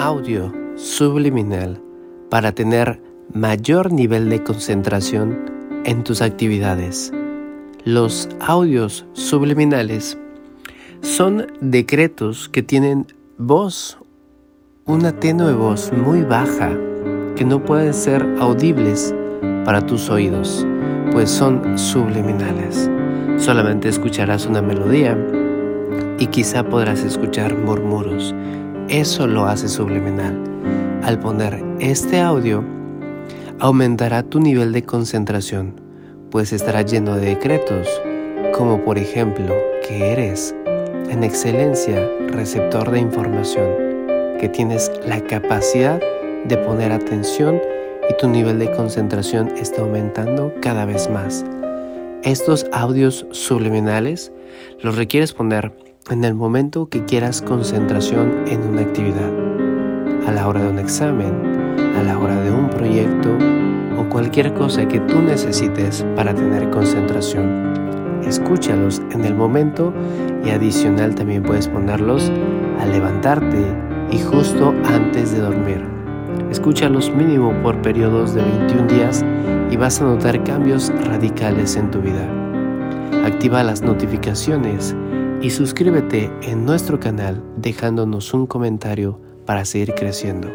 audio subliminal para tener mayor nivel de concentración en tus actividades. Los audios subliminales son decretos que tienen voz, una tenue voz muy baja, que no pueden ser audibles para tus oídos, pues son subliminales. Solamente escucharás una melodía y quizá podrás escuchar murmuros. Eso lo hace subliminal. Al poner este audio, aumentará tu nivel de concentración, pues estará lleno de decretos, como por ejemplo que eres en excelencia receptor de información, que tienes la capacidad de poner atención y tu nivel de concentración está aumentando cada vez más. Estos audios subliminales los requieres poner en el momento que quieras concentración en una actividad, a la hora de un examen, a la hora de un proyecto o cualquier cosa que tú necesites para tener concentración. Escúchalos en el momento y adicional también puedes ponerlos al levantarte y justo antes de dormir. Escúchalos mínimo por periodos de 21 días y vas a notar cambios radicales en tu vida. Activa las notificaciones y suscríbete en nuestro canal dejándonos un comentario para seguir creciendo.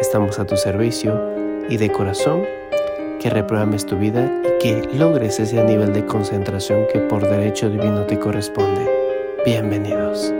Estamos a tu servicio y de corazón que reprogrames tu vida y que logres ese nivel de concentración que por derecho divino te corresponde. Bienvenidos.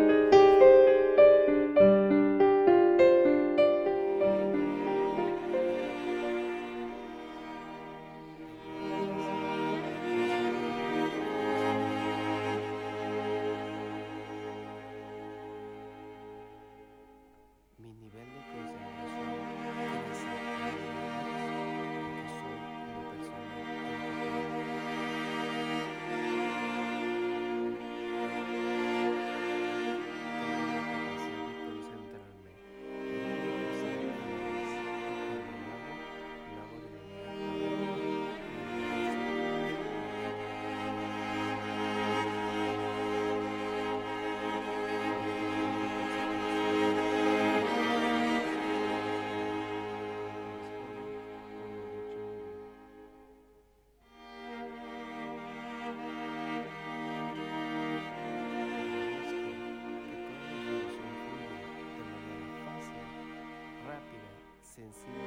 See.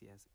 Gracias,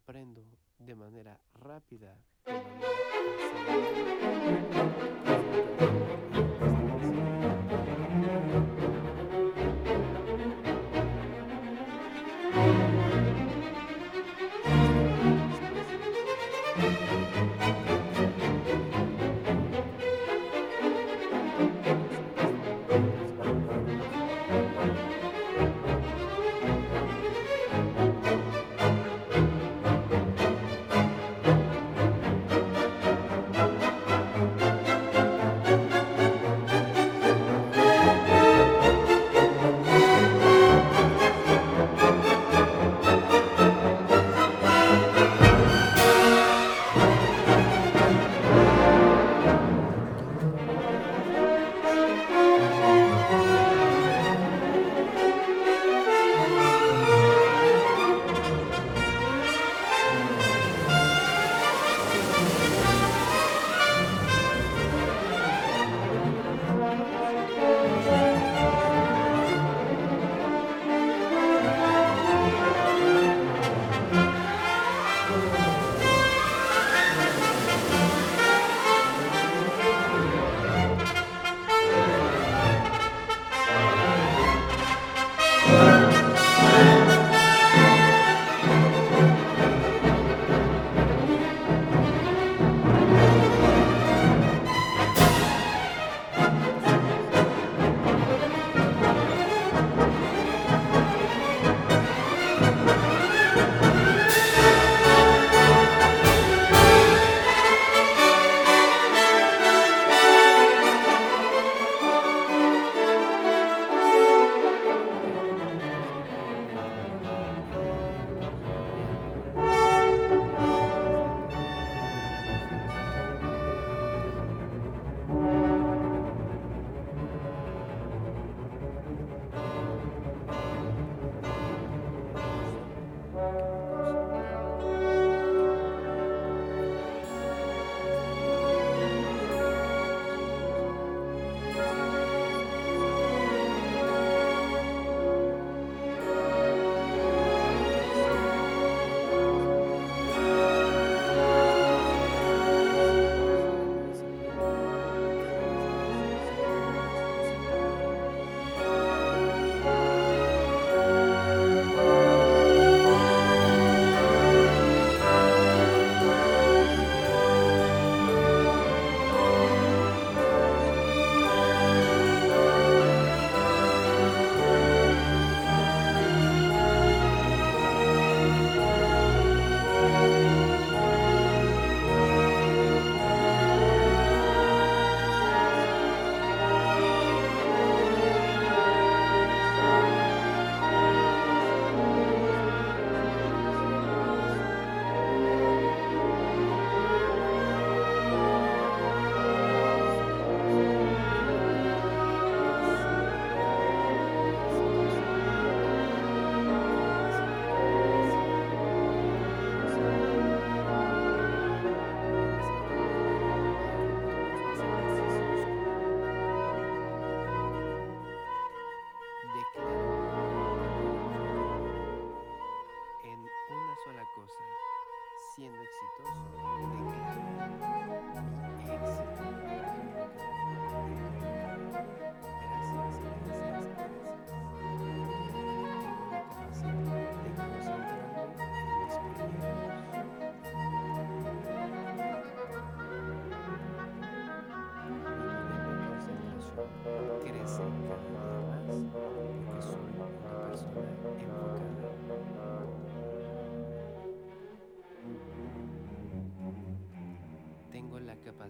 aprendo de manera rápida,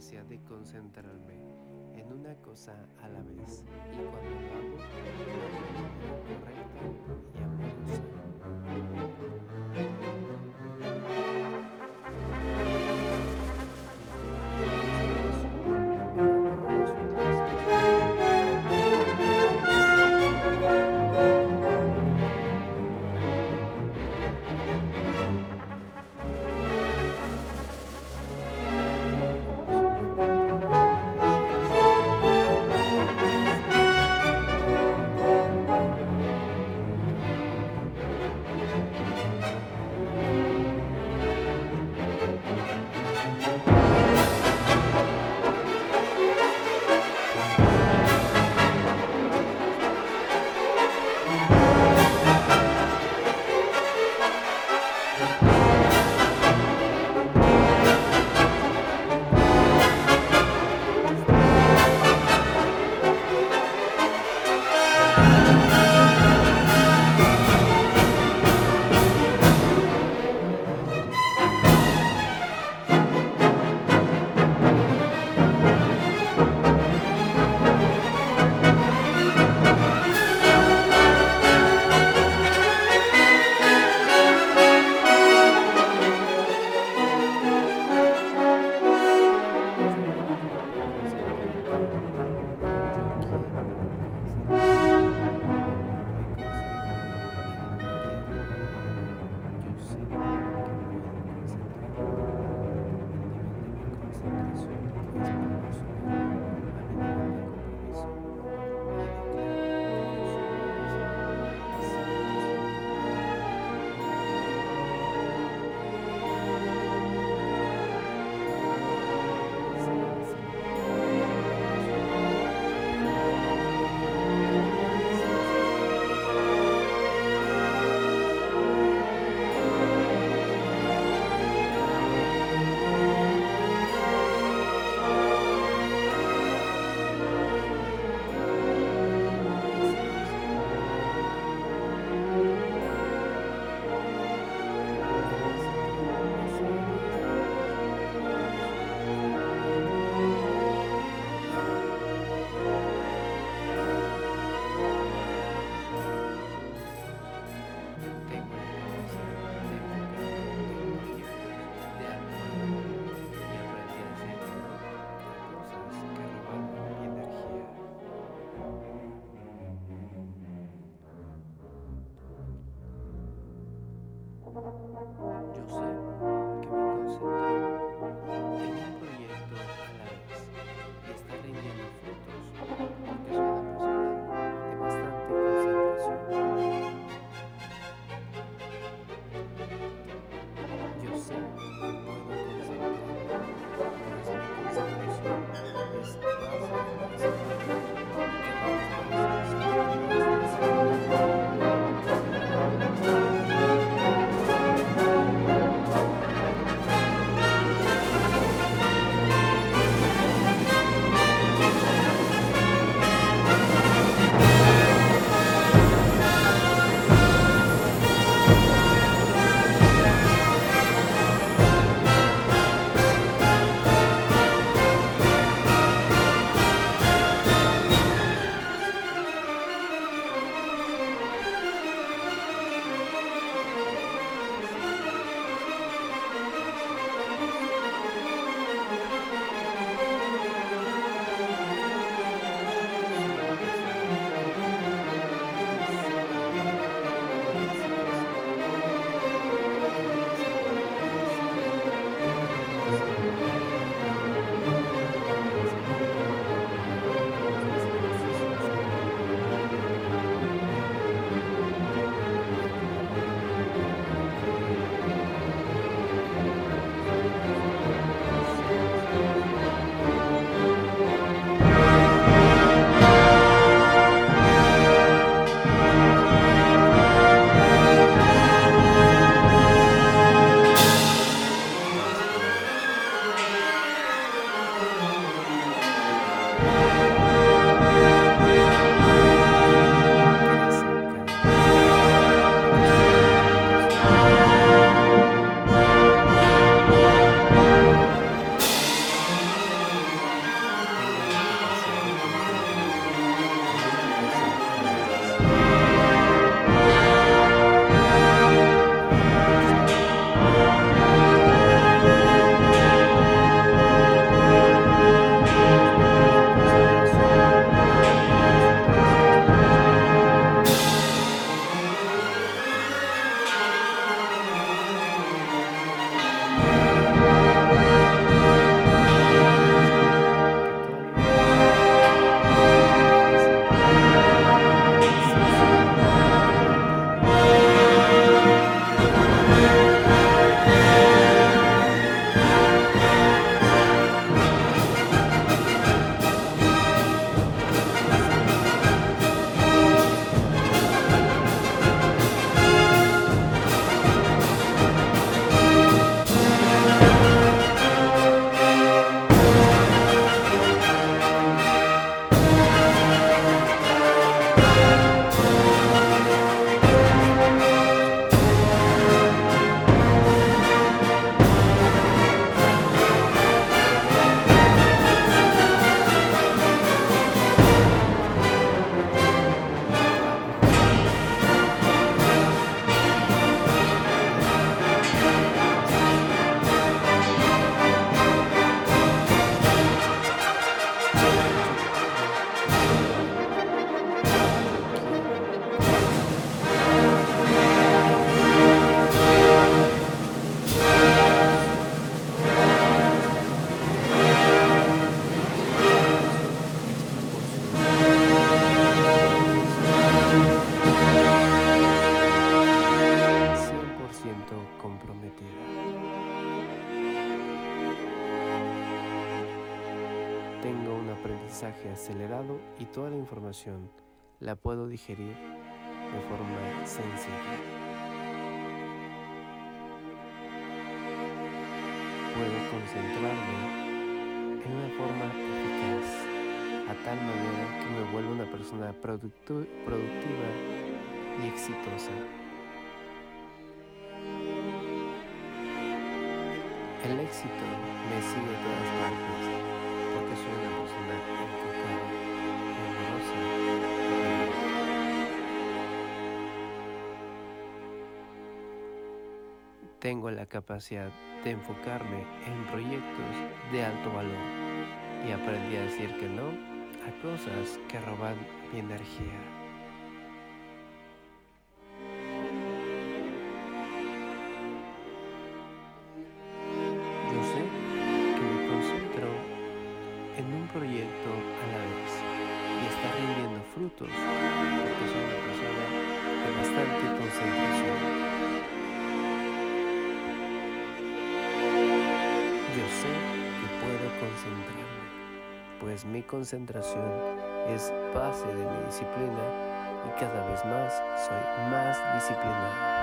capacidad de concentrarme en una cosa a la vez y cuando lo hago, lo hago de manera correcta y amorosa. Y toda la información la puedo digerir de forma sencilla. Puedo concentrarme en una forma eficaz, a tal manera que me vuelva una persona productiva y exitosa. El éxito me sigue a todas partes porque soy una Tengo la capacidad de enfocarme en proyectos de alto valor y aprendí a decir que no a cosas que roban mi energía. proyecto a la vez y está rindiendo frutos mi concentración es base de mi disciplina y cada vez más soy más disciplinado.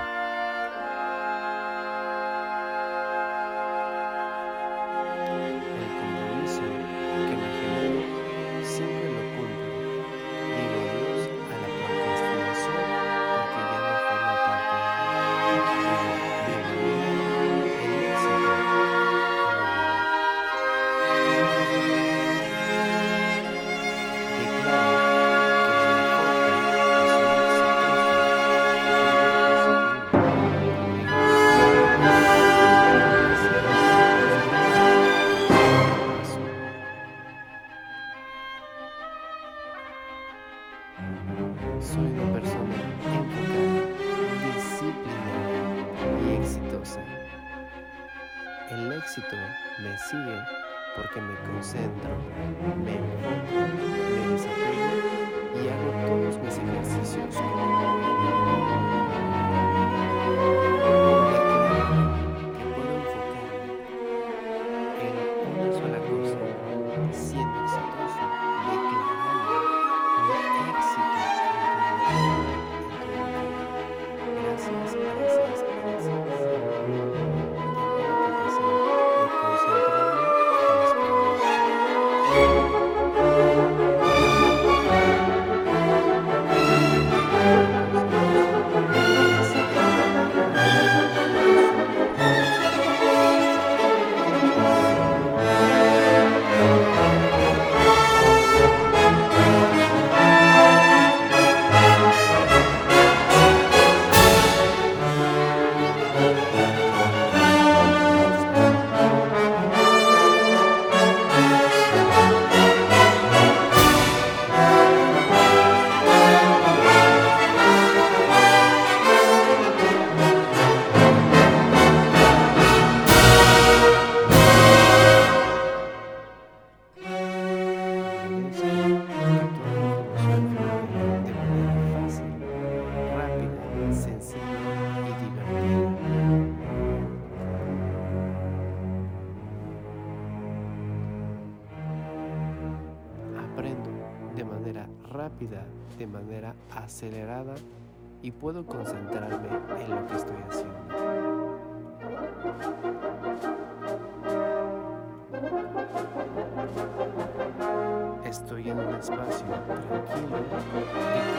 Acelerada y puedo concentrarme en lo que estoy haciendo. Estoy en un espacio tranquilo y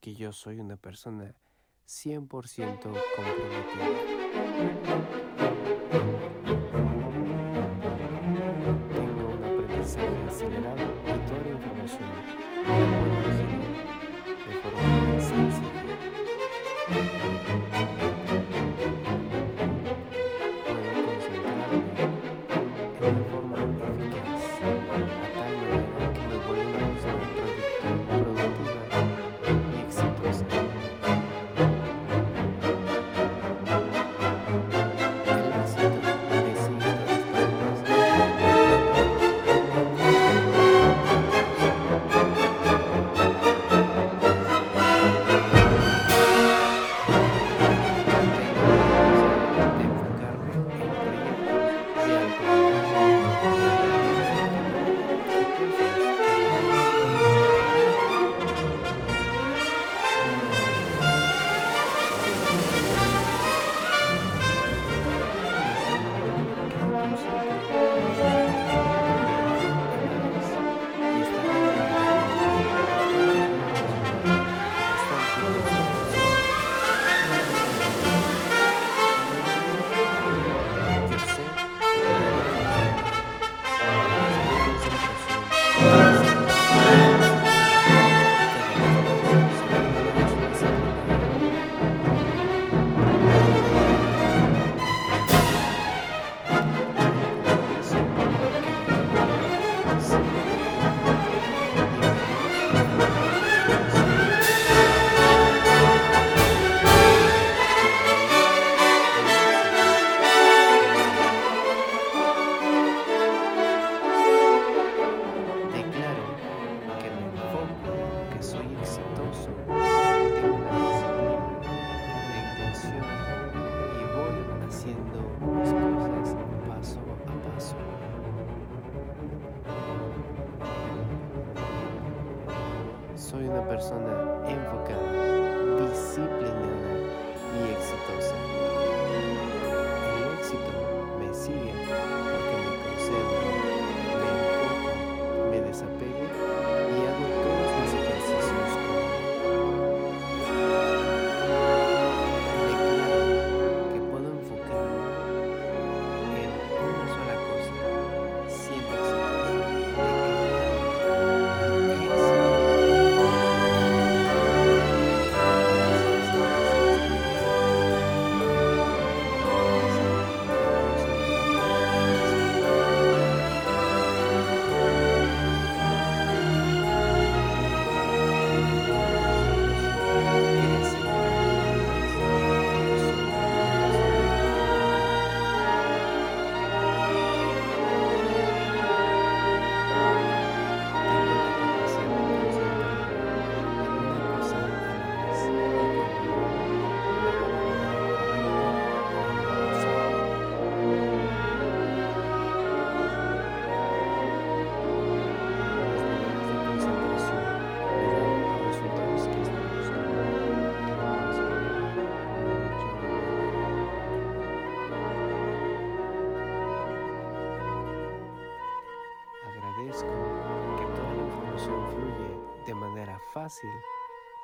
que yo soy una persona 100% comprometida. Tengo un aprendizaje acelerado y toda la información.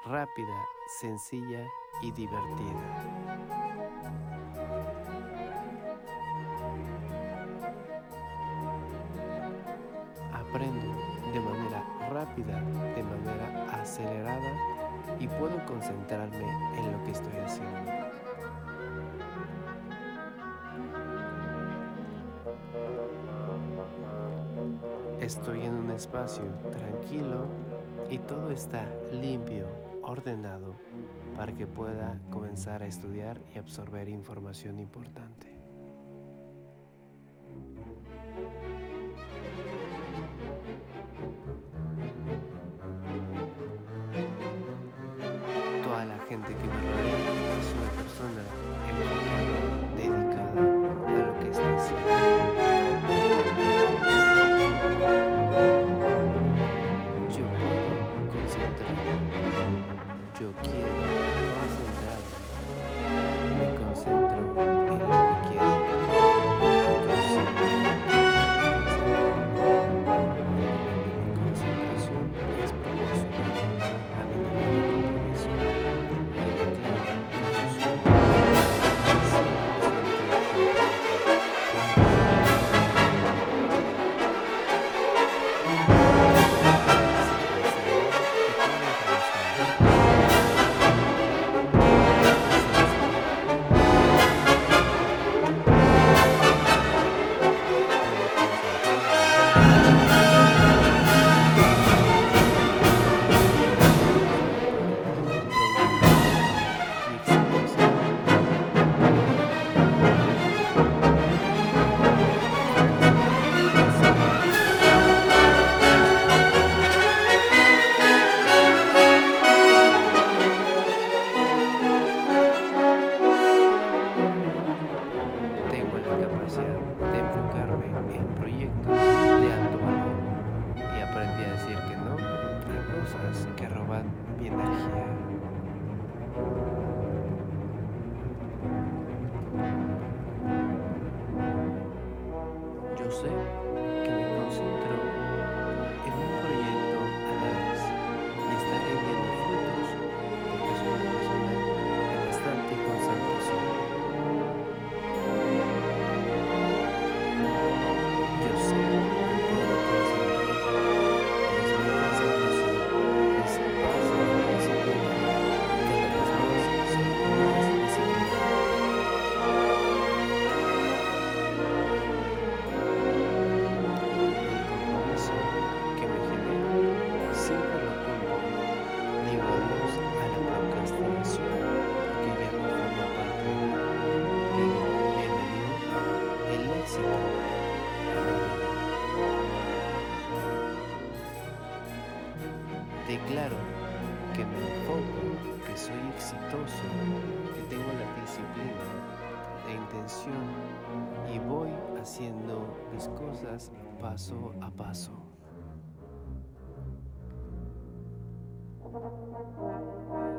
rápida, sencilla y divertida. aprendo de manera rápida, de manera acelerada y puedo concentrarme en lo que estoy haciendo. Estoy en un espacio tranquilo y todo está limpio, ordenado, para que pueda comenzar a estudiar y absorber información importante. Toda la gente que me rodea es una persona Declaro que me enfoco, que soy exitoso, que tengo la disciplina, la intención y voy haciendo mis cosas paso a paso.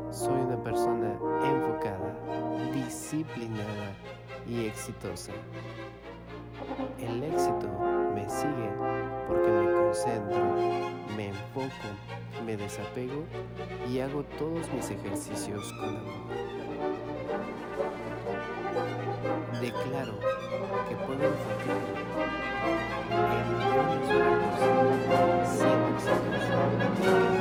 Soy una persona enfocada, disciplinada y exitosa. El éxito me sigue porque me concentro, me enfoco, me desapego y hago todos mis ejercicios con amor. Declaro que puedo enfocarme en una sola cosa.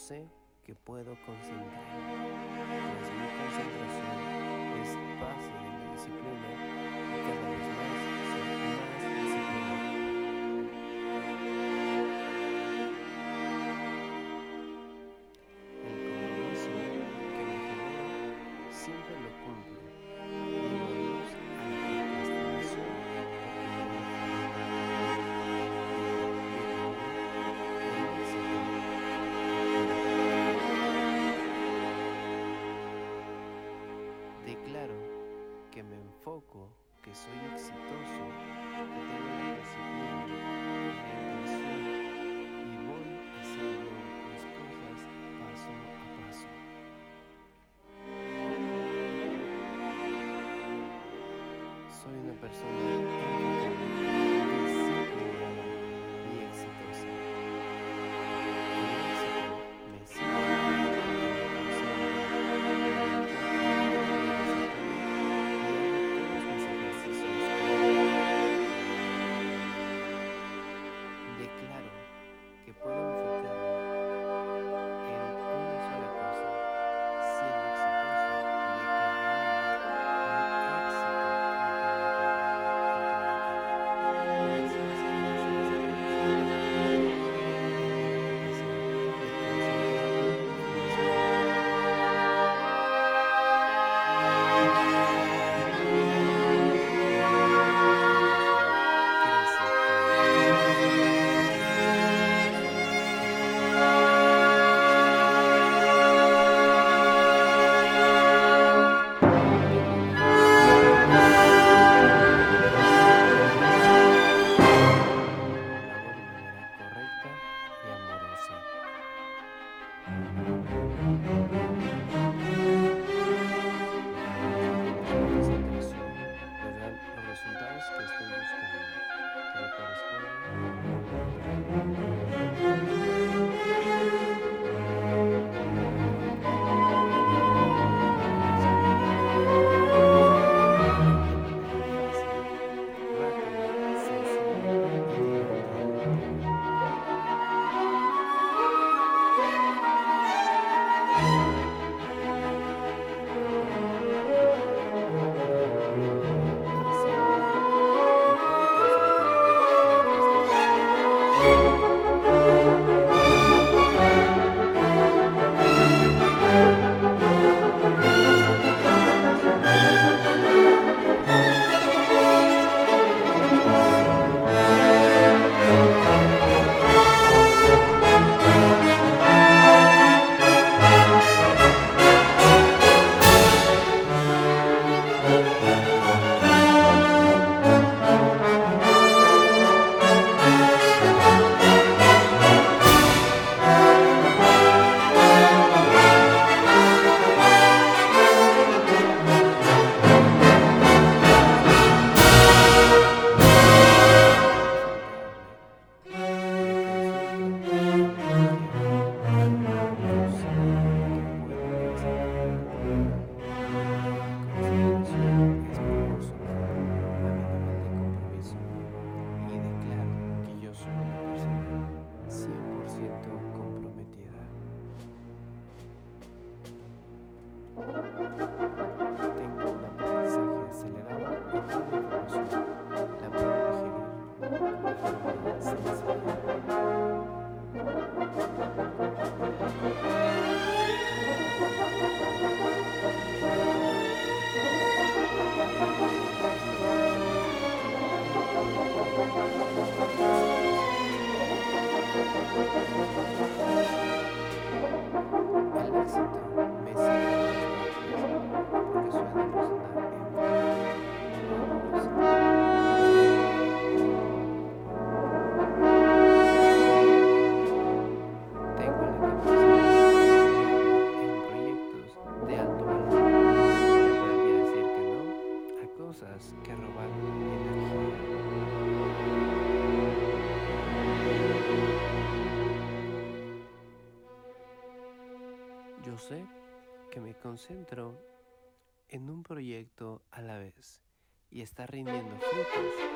Sé que puedo concentrarme, pues soy exitoso, en un proyecto a la vez y está rindiendo frutos.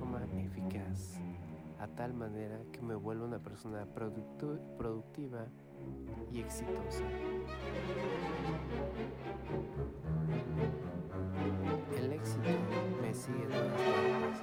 forma eficaz, a tal manera que me vuelva una persona productiva y exitosa. El éxito me sigue en todas partes.